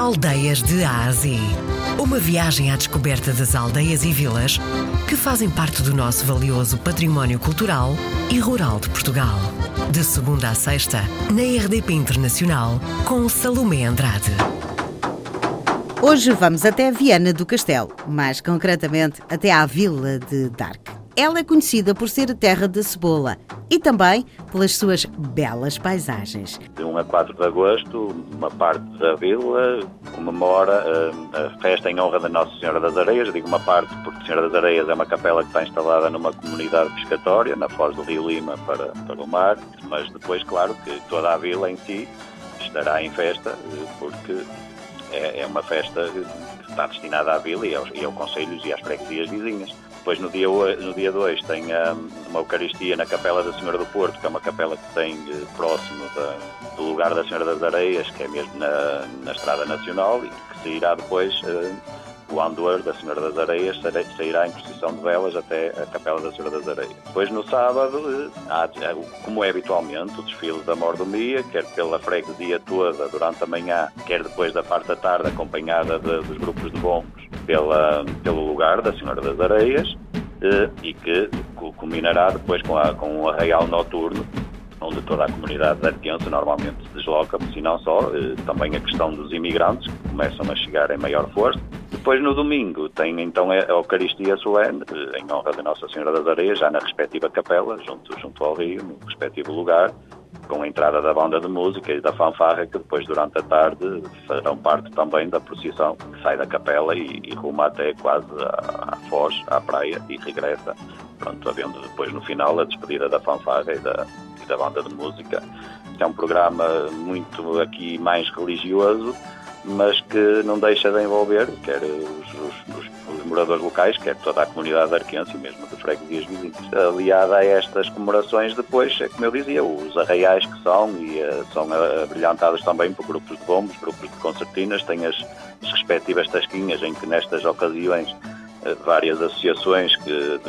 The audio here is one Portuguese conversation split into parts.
Aldeias de Ásia. Uma viagem à descoberta das aldeias e vilas que fazem parte do nosso valioso património cultural e rural de Portugal. De segunda a sexta, na RDP Internacional, com Salomé Andrade. Hoje vamos até Viana do Castelo, mais concretamente até à vila de Dark. Ela é conhecida por ser a terra da cebola e também pelas suas belas paisagens. De 1 a 4 de agosto, uma parte da vila comemora uh, a festa em honra da Nossa Senhora das Areias. digo uma parte porque Senhora das Areias é uma capela que está instalada numa comunidade pescatória, na foz do Rio Lima para, para o mar, mas depois, claro, que toda a vila em si estará em festa, uh, porque é, é, uma festa que está destinada à vila e aos, e aos conselhos e às freguesias vizinhas. Depois, no dia, no dia 2, tem um, uma Eucaristia na Capela da Senhora do Porto, que é uma capela que tem uh, próximo da, do lugar da Senhora das Areias, que é mesmo na, na Estrada Nacional, e que sairá depois uh, o Andor da Senhora das Areias sairá em procissão de velas até a Capela da Senhora das Areias. Depois, no sábado, uh, há, como é habitualmente, o desfile da mordomia, quer pela freguesia toda durante a manhã, quer depois da parte da tarde, acompanhada de, dos grupos de bombos pela, pelo lugar da Senhora das Areias eh, e que culminará depois com, a, com um arraial noturno onde toda a comunidade de Arquense normalmente se desloca, se não só, eh, também a questão dos imigrantes que começam a chegar em maior força. Depois no domingo tem então a Eucaristia Solene, eh, em honra da Nossa Senhora das Areias, já na respectiva capela, junto, junto ao rio, no respectivo lugar com a entrada da banda de música e da fanfarra, que depois, durante a tarde, farão parte também da procissão que sai da capela e, e ruma até quase à, à Foz, à praia, e regressa, pronto, havendo depois no final a despedida da fanfarra e da, e da banda de música. É um programa muito aqui mais religioso, mas que não deixa de envolver quer os, os, os moradores locais, quer toda a comunidade arquense e mesmo de freguesias vizinhas. Aliada a estas comemorações, depois, é como eu dizia, os arraiais que são e uh, são uh, brilhantados também por grupos de bombos, grupos de concertinas, têm as, as respectivas tasquinhas em que nestas ocasiões uh, várias associações, que,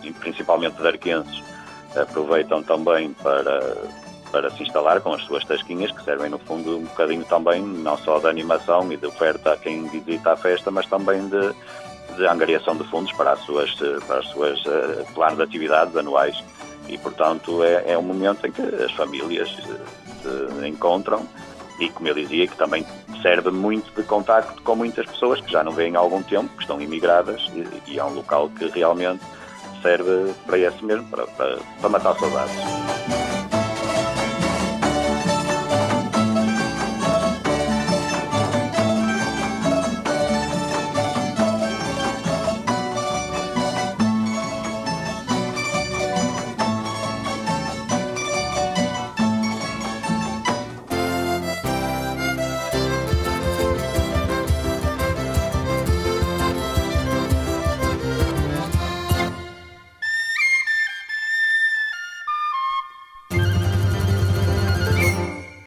de, principalmente de arquenses, aproveitam também para para se instalar com as suas tasquinhas, que servem no fundo um bocadinho também, não só de animação e de oferta a quem visita a festa, mas também de, de angariação de fundos para as suas, para as suas uh, planos de atividades anuais. E, portanto, é, é um momento em que as famílias uh, se encontram e, como eu dizia, que também serve muito de contacto com muitas pessoas que já não vêm há algum tempo, que estão imigradas e, e é um local que realmente serve para esse mesmo, para, para, para matar saudades.